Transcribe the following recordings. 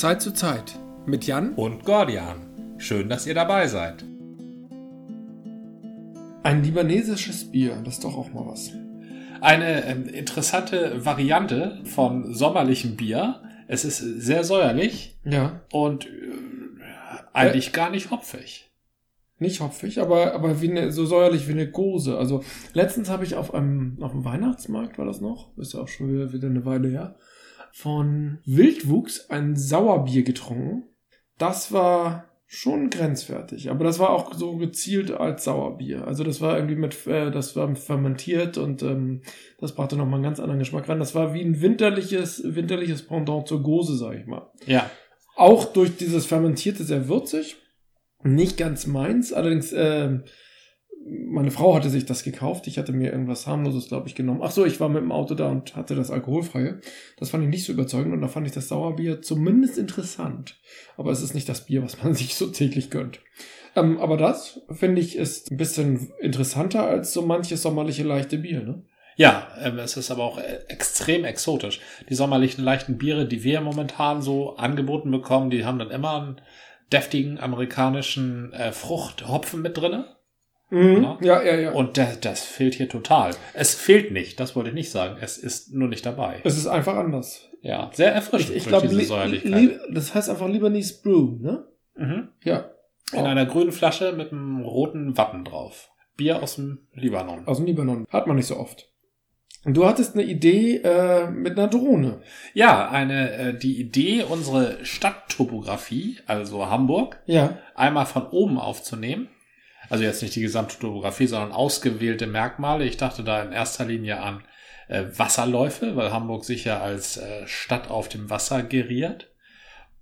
Zeit zu Zeit mit Jan und Gordian. Schön, dass ihr dabei seid. Ein libanesisches Bier, das ist doch auch mal was. Eine ähm, interessante Variante von sommerlichem Bier. Es ist sehr säuerlich Ja. und äh, eigentlich gar nicht hopfig. Nicht hopfig, aber, aber wie eine, so säuerlich wie eine Gose. Also letztens habe ich auf einem, auf dem Weihnachtsmarkt, war das noch? Ist ja auch schon wieder, wieder eine Weile her, von Wildwuchs ein Sauerbier getrunken. Das war schon grenzwertig, aber das war auch so gezielt als Sauerbier. Also das war irgendwie mit, äh, das war fermentiert und ähm, das brachte nochmal einen ganz anderen Geschmack rein. Das war wie ein winterliches, winterliches Pendant zur Gose, sag ich mal. Ja. Auch durch dieses Fermentierte sehr würzig. Nicht ganz meins, allerdings, äh, meine Frau hatte sich das gekauft. Ich hatte mir irgendwas harmloses, glaube ich, genommen. Ach so, ich war mit dem Auto da und hatte das alkoholfreie. Das fand ich nicht so überzeugend und da fand ich das Sauerbier zumindest interessant. Aber es ist nicht das Bier, was man sich so täglich gönnt. Ähm, aber das, finde ich, ist ein bisschen interessanter als so manches sommerliche leichte Bier, ne? Ja, ähm, es ist aber auch äh, extrem exotisch. Die sommerlichen leichten Biere, die wir momentan so angeboten bekommen, die haben dann immer einen deftigen amerikanischen äh, Fruchthopfen mit drinne. Mhm. Ja. Ja, ja, ja. Und das, das fehlt hier total. Es fehlt nicht, das wollte ich nicht sagen. Es ist nur nicht dabei. es ist einfach anders. Ja, sehr erfrischend Ich, ich glaube, das heißt einfach Libanese Brew, ne? Mhm. Ja. In einer grünen Flasche mit einem roten Wappen drauf. Bier aus dem Libanon. Aus dem Libanon. Hat man nicht so oft. Und du hattest eine Idee äh, mit einer Drohne. Ja, eine äh, die Idee, unsere Stadttopographie, also Hamburg, Ja. einmal von oben aufzunehmen. Also jetzt nicht die gesamte Topografie, sondern ausgewählte Merkmale. Ich dachte da in erster Linie an äh, Wasserläufe, weil Hamburg sich ja als äh, Stadt auf dem Wasser geriert.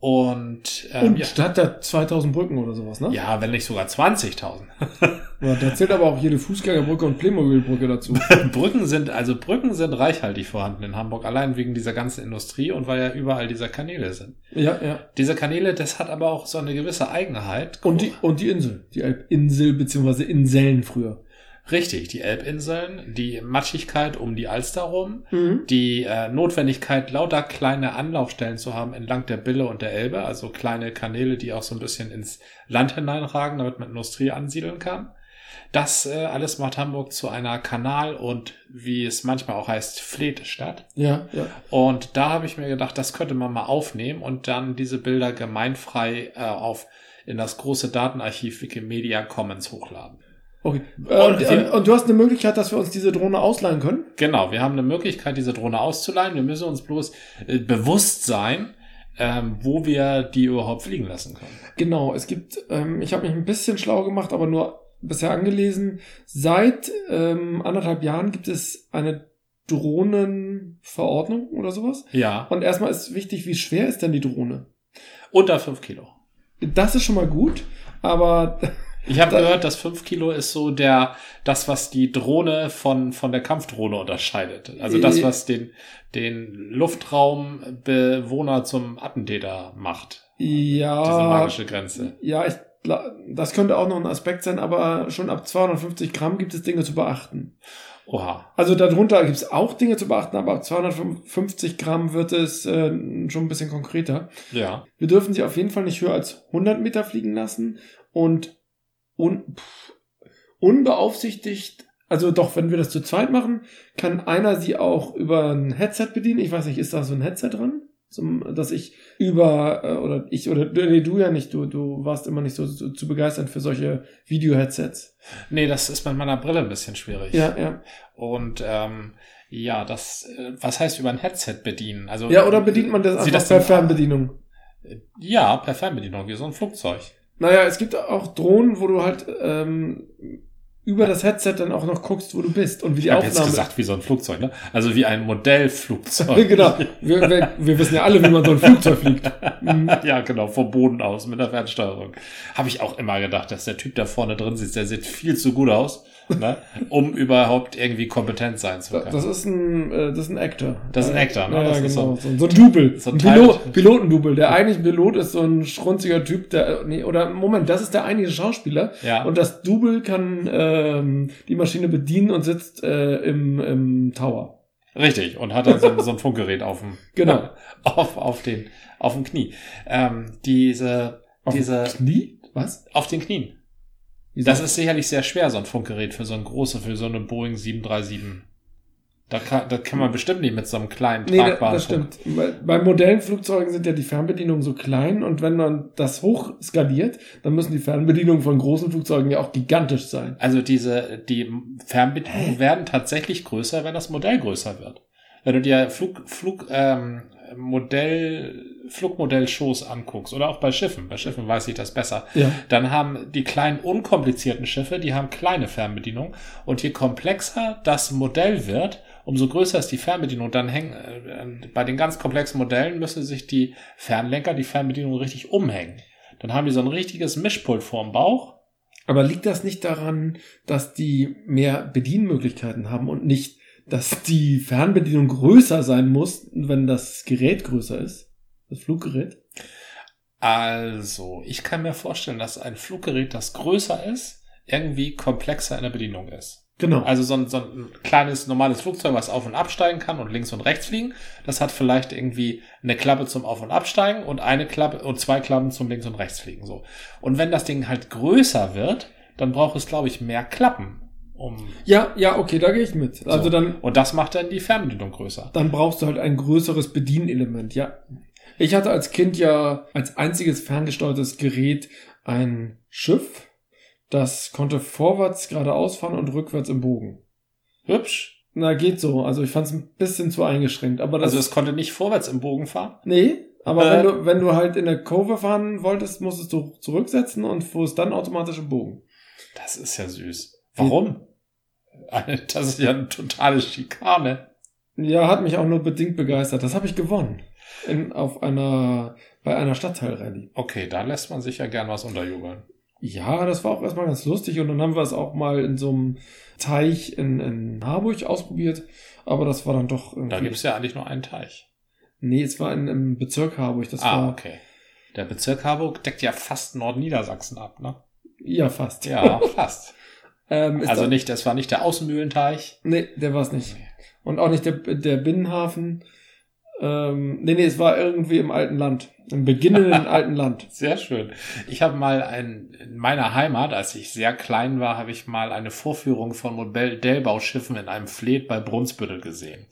Und, ähm, Und ja, statt der 2000 Brücken oder sowas, ne? ja, wenn nicht sogar 20.000. ja. Da zählt aber auch jede Fußgängerbrücke und Playmobil-Brücke dazu. Brücken sind, also Brücken sind reichhaltig vorhanden in Hamburg, allein wegen dieser ganzen Industrie und weil ja überall diese Kanäle sind. ja, ja. Diese Kanäle, das hat aber auch so eine gewisse Eigenheit. Und die, und die Insel. Die Elbinsel, beziehungsweise Inseln früher. Richtig, die Elbinseln, die Matschigkeit um die Alster rum, Mhm. die äh, Notwendigkeit, lauter kleine Anlaufstellen zu haben entlang der Bille und der Elbe, also kleine Kanäle, die auch so ein bisschen ins Land hineinragen, damit man Industrie ansiedeln kann. Das äh, alles macht Hamburg zu einer Kanal- und, wie es manchmal auch heißt, Fleetstadt. Ja, ja. Und da habe ich mir gedacht, das könnte man mal aufnehmen und dann diese Bilder gemeinfrei äh, auf in das große Datenarchiv Wikimedia Commons hochladen. Okay. Äh, und, und, und du hast eine Möglichkeit, dass wir uns diese Drohne ausleihen können? Genau, wir haben eine Möglichkeit, diese Drohne auszuleihen. Wir müssen uns bloß äh, bewusst sein, ähm, wo wir die überhaupt fliegen lassen können. Genau, es gibt, ähm, ich habe mich ein bisschen schlau gemacht, aber nur bisher angelesen. Seit ähm, anderthalb Jahren gibt es eine Drohnenverordnung oder sowas. Ja, Und erstmal ist wichtig, wie schwer ist denn die Drohne? unter fünf Kilo. Das ist schon mal gut, aber Ich habe gehört, dass fünf Kilo ist so der das, was die Drohne von von der Kampfdrohne unterscheidet. Also das, was den den Luftraumbewohner zum Attentäter macht. Diese ja, magische Grenze. ja, ich, das könnte auch noch ein Aspekt sein, aber schon ab 250 Gramm gibt es Dinge zu beachten. Oha. Also darunter gibt es auch Dinge zu beachten, aber ab 250 Gramm wird es äh, schon ein bisschen konkreter. Ja. Wir dürfen sie auf jeden Fall nicht höher als 100 Meter fliegen lassen und un, pff, unbeaufsichtigt, also doch, wenn wir das zu zweit machen, kann einer sie auch über ein Headset bedienen. Ich weiß nicht, ist da so ein Headset dran? Zum, dass ich über, äh, oder ich, oder nee, du ja nicht, du, du warst immer nicht so, so zu begeistert für solche Video-Headsets. Nee, das ist mit meiner Brille ein bisschen schwierig. Ja, ja. Und ähm, ja, das, äh, was heißt über ein Headset bedienen? Also Ja, oder bedient man das einfach das per Fernbedienung? Ja, per Fernbedienung, wie so ein Flugzeug. Naja, es gibt auch Drohnen, wo du halt ähm, über das Headset dann auch noch guckst, wo du bist und wie die Ich habe jetzt Aufnahme. gesagt, wie so ein Flugzeug, ne? Also wie ein Modellflugzeug. genau. Wir, wir, wir wissen ja alle, wie man so ein Flugzeug fliegt. Mhm. ja, genau, vom Boden aus mit der Fernsteuerung. Habe ich auch immer gedacht, dass der Typ da vorne drin sitzt, der sieht viel zu gut aus, ne? um überhaupt irgendwie kompetent sein zu können. Das ist ein, äh, das ist ein Actor. Das ist ein Actor, ne? Ja, Das ja, ist genau. so- So, so ein Double. so ein ein Pilot, Pilotendouble. Der eigentliche Pilot ist so ein schrunziger Typ, der, nee, oder Moment, das ist der eigentliche Schauspieler. Ja. Und das Double kann ähm, die Maschine bedienen und sitzt äh, im, im Tower. Richtig, und hat dann so, so ein Funkgerät auf dem, Genau. auf, auf den, auf dem Knie. Ähm, diese, Auf diese, Knie? Was? auf den Knien. Das ist sicherlich sehr schwer, so ein Funkgerät für so ein große, für so eine Boeing 737. Da kann, da kann man bestimmt nicht mit so einem kleinen Nee, tragbaren das Funk- stimmt. Bei, bei modernen Flugzeugen sind ja die Fernbedienungen so klein und wenn man das hoch skaliert, dann müssen die Fernbedienungen von großen Flugzeugen ja auch gigantisch sein. Also diese, die Fernbedienungen werden tatsächlich größer, wenn das Modell größer wird. Wenn du dir Flug, Flug, ähm, Modell, Flugmodell-Shows anguckst oder auch bei Schiffen, bei Schiffen weiß ich das besser, Ja. dann haben die kleinen unkomplizierten Schiffe, die haben kleine Fernbedienungen und je komplexer das Modell wird, umso größer ist die Fernbedienung. Dann hängen äh, bei den ganz komplexen Modellen müssen sich die Fernlenker, die Fernbedienung richtig umhängen. Dann haben die so ein richtiges Mischpult vorm Bauch. Aber liegt das nicht daran, dass die mehr Bedienmöglichkeiten haben und nicht, dass die Fernbedienung größer sein muss, wenn das Gerät größer ist? Das Fluggerät? Also, ich kann mir vorstellen, dass ein Fluggerät, das größer ist, irgendwie komplexer in der Bedienung ist. Genau. Also so ein, so ein kleines, normales Flugzeug, was auf und absteigen kann und links und rechts fliegen, das hat vielleicht irgendwie eine Klappe zum Auf- und Absteigen und eine Klappe und zwei Klappen zum links und rechts fliegen, so. Und wenn das Ding halt größer wird, dann braucht es, glaube ich, mehr Klappen, um, ja, ja, okay, da gehe ich mit. Also so. dann, und das macht dann die Fernbedienung größer. dann brauchst du halt ein größeres Bedienelement, ja. Ich hatte als Kind ja als einziges ferngesteuertes Gerät ein Schiff, das konnte vorwärts geradeaus fahren und rückwärts im Bogen. Hübsch. Na, geht so. Also ich fand es ein bisschen zu eingeschränkt. Aber das Also es konnte nicht vorwärts im Bogen fahren. Nee, aber Äh. wenn du, wenn du halt in der Kurve fahren wolltest, musstest du zurücksetzen und fuhrst dann automatisch im Bogen. Das ist ja süß. Warum? Das ist ja eine totale Schikane. Ja, hat mich auch nur bedingt begeistert. Das habe ich gewonnen. In, auf einer, bei einer Stadtteilrallye. Okay, da lässt man sich ja gern was unterjubeln. Ja, das war auch erstmal ganz lustig und dann haben wir es auch mal in so einem Teich in, in Harburg ausprobiert, aber das war dann doch irgendwie. Da gibt's ja eigentlich nur einen Teich. Nee, es war in, im Bezirk Harburg, das ah, war okay. Der Bezirk Harburg deckt ja fast Nordniedersachsen ab, ne? ja fast. Ja, fast. Ähm, Also nicht, das war nicht der Außenmühlenteich. Nee, der war es nicht. Und auch nicht der, der Binnenhafen. Ähm, nee, nee, es war irgendwie im alten Land. Im beginnenden alten Land. Sehr schön. Ich habe mal ein, in meiner Heimat, als ich sehr klein war, habe ich mal eine Vorführung von Modellbauschiffen in einem Fleet bei Brunsbüttel gesehen.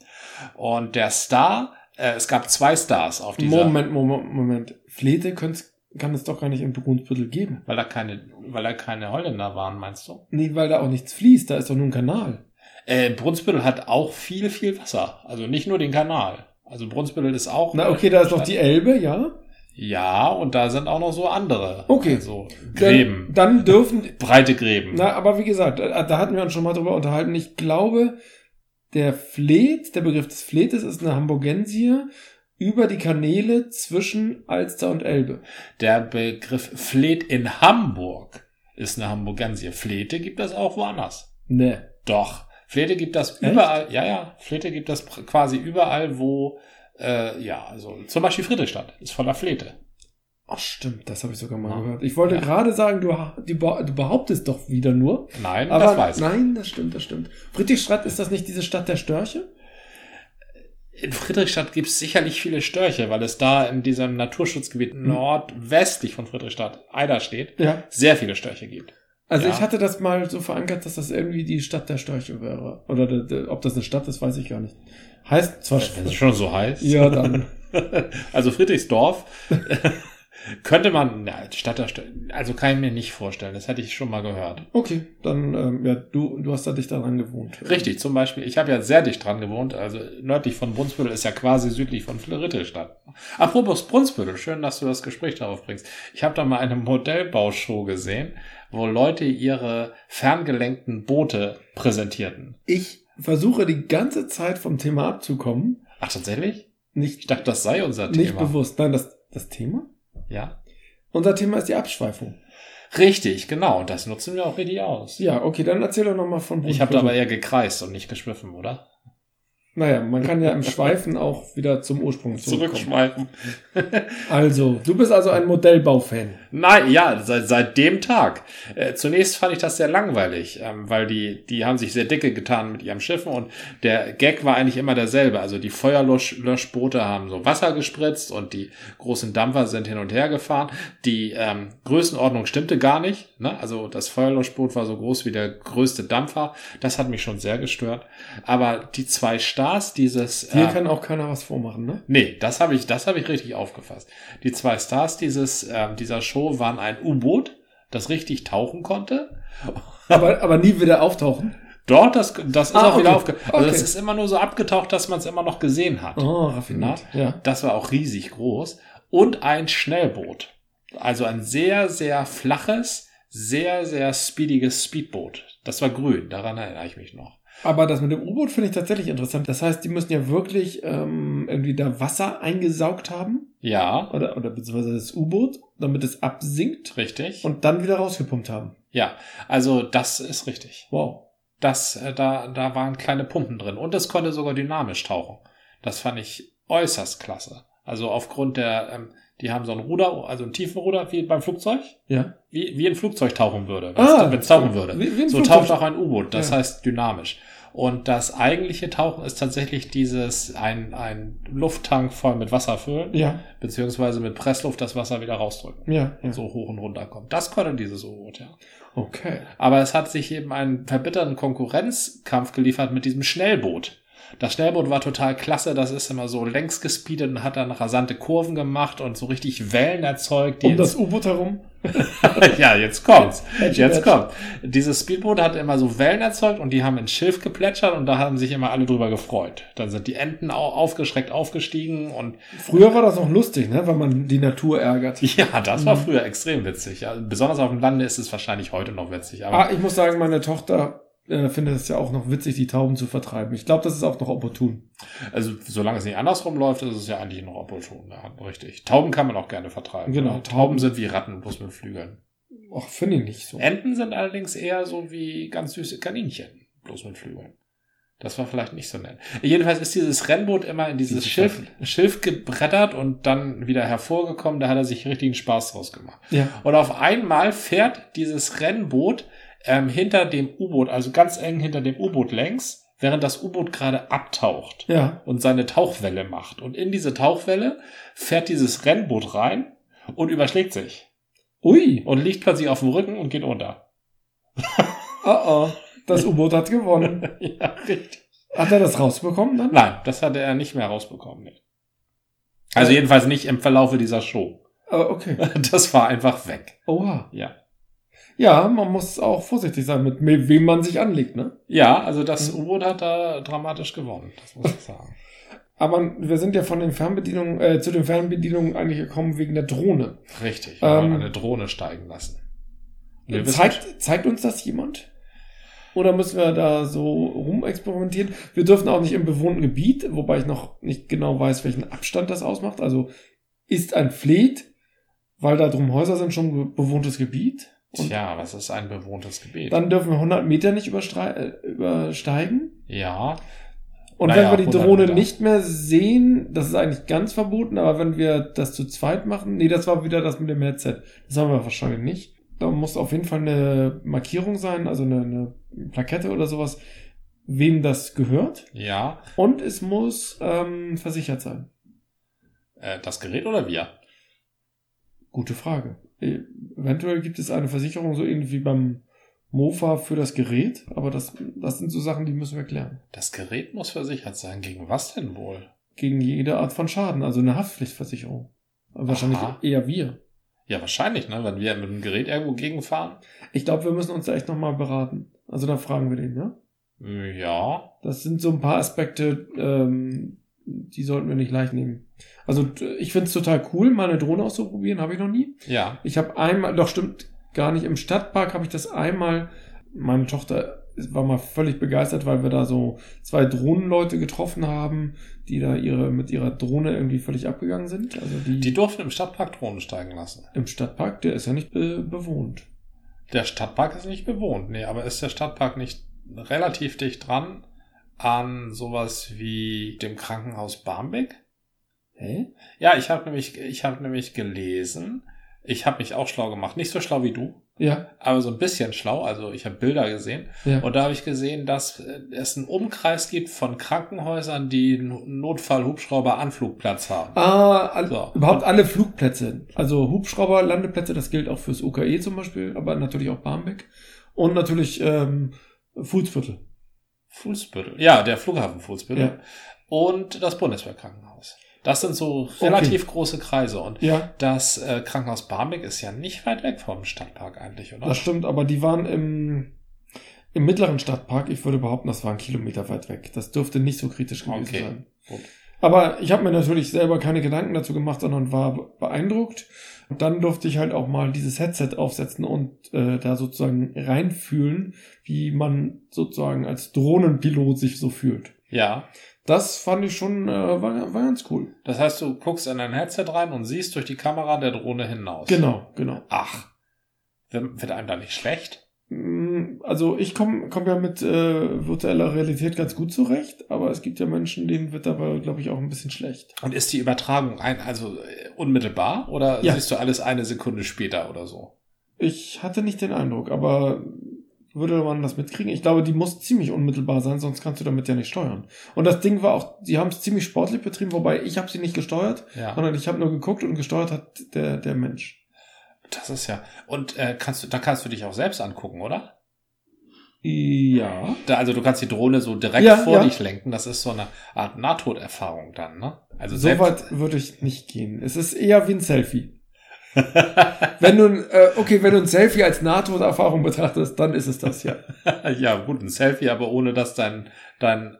Und der Star, äh, es gab zwei Stars auf dieser, Moment, Moment, Moment. Flete kann es doch gar nicht in Brunsbüttel geben. weil da keine, weil da keine Holländer waren, meinst du? Nee, weil da auch nichts fließt. Da ist doch nur ein Kanal. Äh, Brunsbüttel hat auch viel, viel Wasser. Also nicht nur den Kanal. Also Brunsbüttel ist auch. Na, okay, da ist doch die Elbe, ja? Ja, und da sind auch noch so andere. Okay. Also Gräben. Dann, dann dürfen, breite Gräben. na, aber wie gesagt, da, hatten wir uns schon mal drüber unterhalten. Ich glaube, der Fleet, der Begriff des Fletes ist eine Hamburgensie über die Kanäle zwischen Alster und Elbe. Der Begriff Fleet in Hamburg ist eine Hamburgensie. Flete gibt es auch woanders. Ne. Doch. Flete gibt das Echt? überall. Ja, ja. Flete gibt das quasi überall, wo, äh, ja, also zum Beispiel Friedrichstadt ist voller Flete. Ach stimmt, das habe ich sogar mal Ja. gehört. Ich wollte Ja. gerade sagen, du, du, be- du behauptest doch wieder nur. Nein, Aber das weiß ich. nein, das stimmt, das stimmt. Friedrichstadt, ist das nicht diese Stadt der Störche? In Friedrichstadt gibt es sicherlich viele Störche, weil es da in diesem Naturschutzgebiet Hm. nordwestlich von Friedrichstadt, Eider steht, Ja. sehr viele Störche gibt. Also Ja. ich hatte das mal so verankert, dass das irgendwie die Stadt der Störche wäre. Oder de, de, ob das eine Stadt ist, weiß ich gar nicht. Heißt zwar Wenn es schon so heißt. Ja, dann. Also Friedrichsdorf könnte man, na, Stadt der Stör also kann ich mir nicht vorstellen. Das hätte ich schon mal gehört. Okay, dann, ähm, ja, du, du hast da dicht daran gewohnt. Richtig, zum Beispiel, ich habe ja sehr dicht dran gewohnt, also nördlich von Brunsbüttel ist ja quasi südlich von Friedrichstadt. Apropos Brunsbüttel, schön, dass du das Gespräch darauf bringst. Ich habe da mal eine Modellbaushow gesehen, wo Leute ihre ferngelenkten Boote präsentierten. Ich versuche die ganze Zeit vom Thema abzukommen. Ach, tatsächlich? Ich Nicht, dachte, das sei unser nicht Thema. bewusst. Nein, das, das Thema? Ja. Unser Thema ist die Abschweifung. Richtig, genau. Und das nutzen wir auch richtig aus. Ja, okay, dann erzähl doch nochmal von Ich habe aber eher gekreist und nicht geschwiffen, oder? Naja, man kann ja im Schweifen auch wieder zum Ursprung zurückkommen. Zurückschweifen. Also, du bist also ein Modellbaufan. Nein, ja, seit, seit dem Tag. Äh, zunächst fand ich das sehr langweilig, ähm, weil die, die haben sich sehr dicke getan mit ihren Schiffen und der Gag war eigentlich immer derselbe. Also die Feuerlöschboote haben so Wasser gespritzt und die großen Dampfer sind hin und her gefahren. Die ähm, Größenordnung stimmte gar nicht. Ne? Also das Feuerlöschboot war so groß wie der größte Dampfer. Das hat mich schon sehr gestört. Aber die zwei Stars, dieses... Hier äh, kann auch keiner was vormachen, ne? Nee, das habe ich, das habe ich richtig aufgefasst. Die zwei Stars dieses, äh, dieser Show waren ein U-Boot, das richtig tauchen konnte. Aber, aber nie wieder auftauchen. Dort, das, das ist Ah, auch wieder okay. aufge... Also Okay. das ist immer nur so abgetaucht, dass man es immer noch gesehen hat. Oh, raffiniert. Ja. Das war auch riesig groß. Und ein Schnellboot. Also ein sehr, sehr flaches, sehr, sehr speediges Speedboot. Das war grün, daran erinnere ich mich noch. Aber das mit dem U-Boot finde ich tatsächlich interessant. Das heißt, die müssen ja wirklich ähm, irgendwie da Wasser eingesaugt haben. Ja, Oder, oder beziehungsweise das U-Boot, damit es absinkt richtig. und dann wieder rausgepumpt haben. ja, also das ist richtig. Wow. Das, äh, da, da waren kleine Pumpen drin und es konnte sogar dynamisch tauchen. Das fand ich äußerst klasse. Also aufgrund der, ähm, die haben so ein Ruder, also ein Tiefenruder wie beim Flugzeug, Ja. wie, wie ein Flugzeug tauchen würde, Ah, wenn es tauchen würde. wie- wie so Flugzeug. taucht auch ein U-Boot, das Ja. heißt dynamisch. Und das eigentliche Tauchen ist tatsächlich dieses, ein, ein Lufttank voll mit Wasser füllen, Ja. beziehungsweise mit Pressluft das Wasser wieder rausdrücken. Ja. ja. So hoch und runter kommt. Das konnte dieses U-Boot, ja. Okay. Aber es hat sich eben einen verbitterten Konkurrenzkampf geliefert mit diesem Schnellboot. Das Schnellboot war total klasse, das ist immer so längs gespeedet und hat dann rasante Kurven gemacht und so richtig Wellen erzeugt. Die Um das U-Boot herum. ja, jetzt kommt's. Jetzt kommt. Dieses Speedboot hat immer so Wellen erzeugt und die haben ins Schilf geplätschert und da haben sich immer alle drüber gefreut. Dann sind die Enten au- aufgeschreckt aufgestiegen und Früher war das noch lustig, ne, wenn man die Natur ärgert. ja, das war früher extrem witzig. Ja, besonders auf dem Lande ist es wahrscheinlich heute noch witzig. Aber Ah, ich muss sagen, meine Tochter äh, findet es ja auch noch witzig, die Tauben zu vertreiben. Ich glaube, das ist auch noch opportun. Also, solange es nicht andersrum läuft, ist es ja eigentlich noch opportun. Ja, richtig. Tauben kann man auch gerne vertreiben. Genau. Ja, Tauben sind wie Ratten, bloß mit Flügeln. Ach, finde ich nicht so. Enten sind allerdings eher so wie ganz süße Kaninchen, bloß mit Flügeln. Das war vielleicht nicht so nett. Jedenfalls ist dieses Rennboot immer in dieses Diese Schilf, Schilf gebrettert und dann wieder hervorgekommen. Da hat er sich richtigen Spaß draus gemacht. Ja. Und auf einmal fährt dieses Rennboot ähm, hinter dem U-Boot, also ganz eng hinter dem U-Boot längs, während das U-Boot gerade abtaucht Ja. und seine Tauchwelle macht. Und in diese Tauchwelle fährt dieses Rennboot rein und überschlägt sich Ui. und liegt plötzlich auf dem Rücken und geht unter. Oh oh. Das U-Boot hat gewonnen. ja, richtig. Hat er das rausbekommen dann? Nein, das hatte er nicht mehr rausbekommen. Nee. Also jedenfalls nicht im Verlaufe dieser Show. Ah, okay. Das war einfach weg. Oha. Ja. Ja, man muss auch vorsichtig sein, mit wem man sich anlegt, ne? Ja, also das U-Boot hat da dramatisch gewonnen, das muss ich sagen. Aber wir sind ja von den Fernbedienungen, äh, zu den Fernbedienungen eigentlich gekommen wegen der Drohne. Richtig, wir haben Ähm, eine Drohne steigen lassen. Wir wissen- Zeigt, zeigt uns das jemand? Oder müssen wir da so rumexperimentieren? Wir dürfen auch nicht im bewohnten Gebiet, wobei ich noch nicht genau weiß, welchen Abstand das ausmacht. Also ist ein Fleet, weil da drum Häuser sind, schon be- bewohntes Gebiet? Und Tja, was ist ein bewohntes Gebiet? dann dürfen wir 100 Meter nicht äh, übersteigen. ja, Und Naja, wenn wir die 100 Drohne Meter. nicht mehr sehen, das ist eigentlich ganz verboten, aber wenn wir das zu zweit machen, nee, das war wieder das mit dem Headset. Das haben wir wahrscheinlich nicht. Da muss auf jeden Fall eine Markierung sein, also eine, eine Plakette oder sowas, wem das gehört. ja. Und es muss ähm, versichert sein. Äh, das Gerät oder wir? Gute Frage. Eventuell gibt es eine Versicherung so ähnlich wie beim Mofa für das Gerät, aber das, das sind so Sachen, die müssen wir klären. Das Gerät muss versichert sein. Gegen was denn wohl? Gegen jede Art von Schaden, also eine Haftpflichtversicherung. Wahrscheinlich Aha. eher wir. Ja, wahrscheinlich, ne? Wenn wir mit dem Gerät irgendwo gegenfahren. Ich glaube, wir müssen uns da echt nochmal beraten. Also da fragen wir den, ne? Ja. Das sind so ein paar Aspekte, ähm, die sollten wir nicht leicht nehmen. Also ich finde es total cool, mal eine Drohne auszuprobieren, habe ich noch nie. Ja. Ich habe einmal, doch stimmt gar nicht, im Stadtpark habe ich das einmal, meine Tochter war mal völlig begeistert, weil wir da so zwei Drohnenleute getroffen haben, die da ihre mit ihrer Drohne irgendwie völlig abgegangen sind. Also die, Die durften im Stadtpark Drohnen steigen lassen. im Stadtpark, der ist ja nicht be bewohnt. Der Stadtpark ist nicht bewohnt. Nee, aber ist der Stadtpark nicht relativ dicht dran an sowas wie dem Krankenhaus Barmbek? Hä? Ja, ich habe nämlich, ich habe nämlich gelesen, Ich habe mich auch schlau gemacht. Nicht so schlau wie du, Ja, aber so ein bisschen schlau. Also ich habe Bilder gesehen. ja. Und da habe ich gesehen, dass äh, es einen Umkreis gibt von Krankenhäusern, die einen Notfall-Hubschrauber-Anflugplatz haben. Ah, all, So. überhaupt alle Flugplätze. Also Hubschrauber, Landeplätze, das gilt auch fürs UKE zum Beispiel, aber natürlich auch Barmbek. Und natürlich ähm, Fußviertel. Fußbüttel. Ja, der Flughafen Fußbüttel. Ja. Und das Bundeswehrkrankenhaus. Das sind so relativ große Kreise. Und Ja, das äh, Krankenhaus Barmbek ist ja nicht weit weg vom Stadtpark eigentlich, oder? das stimmt, aber die waren im, im mittleren Stadtpark. Ich würde behaupten, das war ein Kilometer weit weg. Das dürfte nicht so kritisch gewesen Okay. sein. Gut. Aber ich habe mir natürlich selber keine Gedanken dazu gemacht, sondern war be- beeindruckt. Und dann durfte ich halt auch mal dieses Headset aufsetzen und äh, da sozusagen reinfühlen, wie man sozusagen als Drohnenpilot sich so fühlt. Ja. Das fand ich schon, äh, war, war ganz cool. Das heißt, du guckst in dein Headset rein und siehst durch die Kamera der Drohne hinaus. Genau, genau. Ach. Wird einem da nicht schlecht? Mm, Also ich komme komm ja mit äh, virtueller Realität ganz gut zurecht, aber es gibt ja Menschen, denen wird dabei, glaube ich, auch ein bisschen schlecht. Und ist die Übertragung ein, also äh, unmittelbar oder Ja. siehst du alles eine Sekunde später oder so? Ich hatte nicht den Eindruck, aber würde man das mitkriegen? Ich glaube, die muss ziemlich unmittelbar sein, sonst kannst du damit ja nicht steuern. Und das Ding war auch, sie haben es ziemlich sportlich betrieben, wobei ich habe sie nicht gesteuert, Ja. sondern ich habe nur geguckt und gesteuert hat der, der Mensch. Das ist ja. Und äh, kannst du, da kannst du dich auch selbst angucken, oder? Ja. Da, also du kannst die Drohne so direkt Ja, vor ja. dich lenken. Das ist so eine Art Nahtoderfahrung dann, ne? Also selbst. Soweit würde ich nicht gehen. Es ist eher wie ein Selfie. wenn du, ein, äh, okay, wenn du ein Selfie als Nahtoderfahrung betrachtest, dann ist es das ja. ja, gut, ein Selfie, aber ohne dass dein, dein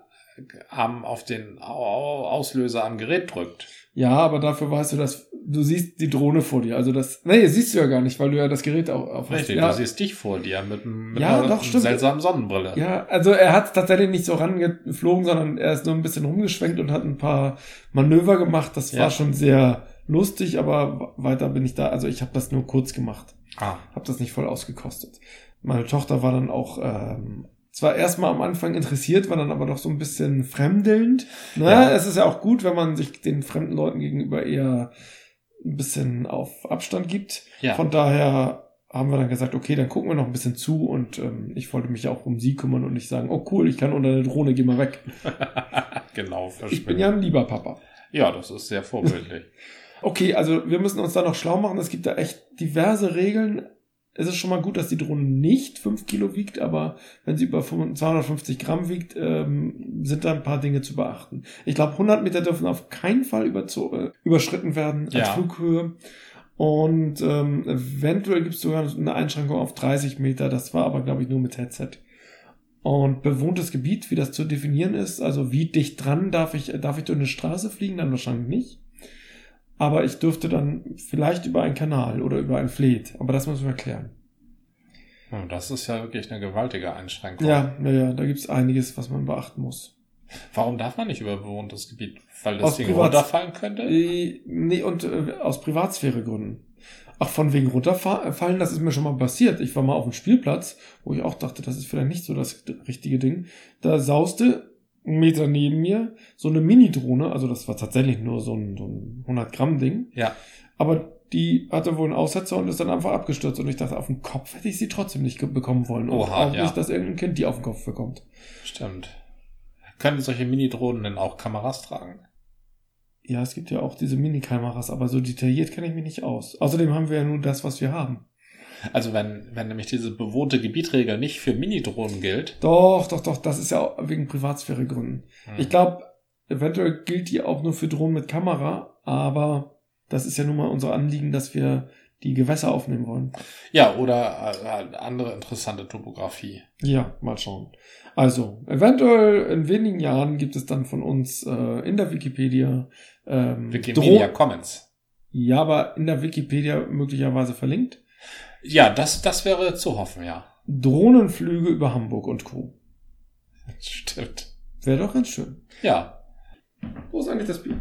Arm auf den Au- Auslöser am Gerät drückt. Ja, aber dafür weißt du, dass du siehst die Drohne vor dir. Also das, nee, siehst du ja gar nicht, weil du ja das Gerät auch auf Richtig, Ja, du siehst dich vor dir mit, mit Ja, einer doch, seltsamen Sonnenbrille. Ja, also er hat tatsächlich nicht so rangeflogen, sondern er ist nur ein bisschen rumgeschwenkt und hat ein paar Manöver gemacht. Das Ja. war schon sehr lustig, aber weiter bin ich da. Also ich habe das nur kurz gemacht, Ah, habe das nicht voll ausgekostet. Meine Tochter war dann auch ähm, zwar erstmal am Anfang interessiert, war dann aber doch so ein bisschen fremdelnd. Ne? Ja. Es ist ja auch gut, wenn man sich den fremden Leuten gegenüber eher ein bisschen auf Abstand gibt. ja. Von daher haben wir dann gesagt, okay, dann gucken wir noch ein bisschen zu und ähm, ich wollte mich auch um sie kümmern und nicht sagen, oh cool, ich kann unter der Drohne, geh mal weg. genau, Ich bin ja ein lieber Papa. Ja, das ist sehr vorbildlich. Okay, also wir müssen uns da noch schlau machen. Es gibt da echt diverse Regeln. Es ist schon mal gut, dass die Drohne nicht 5 Kilo wiegt, aber wenn sie über 25 250 Gramm wiegt, ähm, sind da ein paar Dinge zu beachten. Ich glaube, 100 Meter dürfen auf keinen Fall äh, überschritten werden als Ja. Flughöhe. Und ähm, eventuell gibt es sogar eine Einschränkung auf 30 Meter. Das war aber, glaube ich, nur mit Headset. Und bewohntes Gebiet, wie das zu definieren ist, also wie dicht dran darf ich, darf ich durch eine Straße fliegen, dann wahrscheinlich nicht. Aber ich dürfte dann vielleicht über einen Kanal oder über ein Fleet. Aber das müssen wir klären. Hm, Das ist ja wirklich eine gewaltige Einschränkung. Ja, ja, ja, da gibt's einiges, was man beachten muss. Warum darf man nicht über bewohntes Gebiet? Weil das Aus Ding Privat- runterfallen könnte? Äh, Nee, und äh, aus Privatsphäregründen. Ach, von wegen runterfallen, das ist mir schon mal passiert. Ich war mal auf dem Spielplatz, wo ich auch dachte, das ist vielleicht nicht so das richtige Ding. Da sauste einen Meter neben mir so eine Mini-Drohne, also das war tatsächlich nur so ein, so ein 100 Gramm Ding. Ja. Aber die hatte wohl einen Aussetzer und ist dann einfach abgestürzt. Und ich dachte, auf den Kopf hätte ich sie trotzdem nicht bekommen wollen. Und Oha, auch ja. nicht, dass irgendein Kind die auf den Kopf bekommt. Stimmt. Können solche Mini-Drohnen denn auch Kameras tragen? Ja, es gibt ja auch diese Minikameras, aber so detailliert kenne ich mich nicht aus. Außerdem haben wir ja nur das, was wir haben. Also wenn, wenn nämlich diese bewohnte Gebietregel nicht für Mini-Drohnen gilt. Doch, doch, doch, das ist ja auch wegen Privatsphäregründen. hm, Ich glaube, eventuell gilt die auch nur für Drohnen mit Kamera, aber das ist ja nun mal unser Anliegen, dass wir die Gewässer aufnehmen wollen. Ja, oder äh, andere interessante Topografie. Ja, mal schauen. Also, eventuell in wenigen Jahren gibt es dann von uns äh, in der Wikipedia ähm, Wikimedia Dro- Commons. Ja, aber in der Wikipedia möglicherweise verlinkt. Ja, das, das wäre zu hoffen, ja. Drohnenflüge über Hamburg und Co. Stimmt. Wäre doch ganz schön. Ja, Wo ist eigentlich das Bier?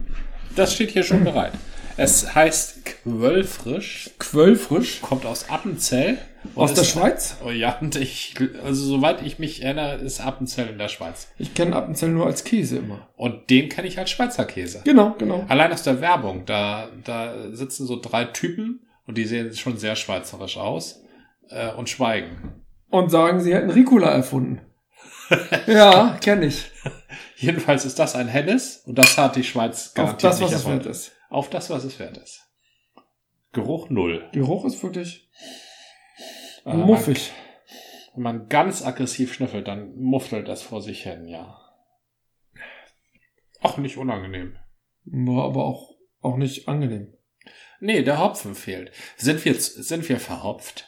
das steht hier schon bereit. Es heißt Quöllfrisch, Quöllfrisch. kommt aus Appenzell. Aus der Schweiz? Oh ja, und ich, also soweit ich mich erinnere, ist Appenzell in der Schweiz. Ich kenne Appenzell nur als Käse immer. Und den kenne ich als Schweizer Käse. Genau, genau. Allein aus der Werbung, da, da sitzen so drei Typen Und die sehen schon sehr schweizerisch aus äh, und schweigen. Und sagen, sie hätten Ricola erfunden. ja, kenne ich. Jedenfalls ist das ein helles und das hat die Schweiz Auf garantiert das, nicht was es wert ist. Auf das, was es wert ist. Geruch null. Geruch ist wirklich Äh, muffig. Wenn man ganz aggressiv schnüffelt, dann muffelt es vor sich hin, ja. Auch nicht unangenehm. War aber auch, auch nicht angenehm. Nee, der Hopfen fehlt. Sind wir, sind wir verhopft?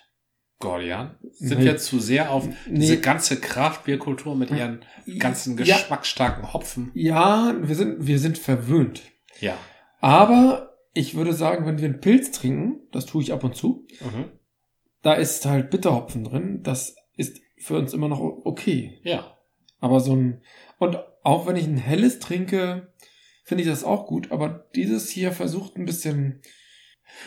Gordian? Sind Nee. wir zu sehr auf Nee. diese ganze Kraftbierkultur mit ihren ganzen Ja. geschmacksstarken Hopfen? Ja, wir sind, wir sind verwöhnt. Ja. Aber ich würde sagen, wenn wir einen Pilz trinken, das tue ich ab und zu, Mhm. da ist halt Bitterhopfen drin. Das ist für uns immer noch okay. Ja. Aber so ein, und auch wenn ich ein helles trinke, finde ich das auch gut. Aber dieses hier versucht ein bisschen,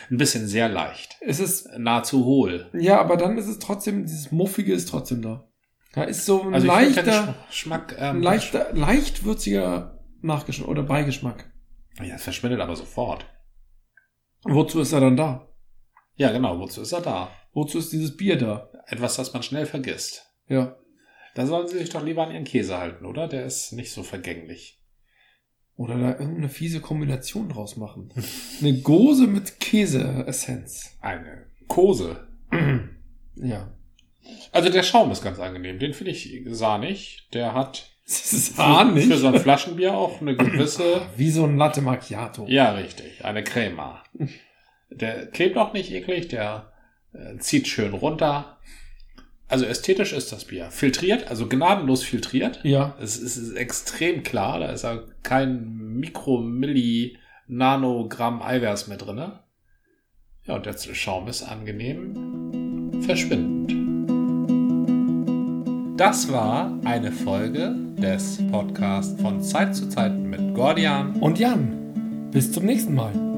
Ein bisschen sehr leicht. es ist, Nahezu hohl. ja, aber dann ist es trotzdem, dieses Muffige ist trotzdem da. Da ist so ein Also leichter, Geschmack, ein ähm, leichter, leicht würziger Nachgeschmack oder Beigeschmack. ja, es verschwindet aber sofort. Wozu ist er dann da? Ja, genau. Wozu ist er da? Wozu ist dieses Bier da? Etwas, das man schnell vergisst. Ja. Da sollen sie sich doch lieber an ihren Käse halten, oder? Der ist nicht so vergänglich. Oder da irgendeine fiese Kombination draus machen. Eine Gose mit Käseessenz. Eine Kose. Ja. Also der Schaum ist ganz angenehm. Den finde ich sahnig. Der hat Das ist für, sahnig. für so ein Flaschenbier auch eine gewisse. Wie so ein Latte Macchiato. ja, richtig. Eine Crema. Der klebt auch nicht eklig. Der äh, zieht schön runter. Also ästhetisch ist das Bier. Filtriert, also gnadenlos filtriert. Ja. Es ist, es ist extrem klar. Da ist ja kein Mikro, Milli, Nanogramm Eiweiß mehr drinne. Ja, und der Schaum ist angenehm verschwindend. Das war eine Folge des Podcasts von Zeit zu Zeit mit Gordian. Und Jan, bis zum nächsten Mal.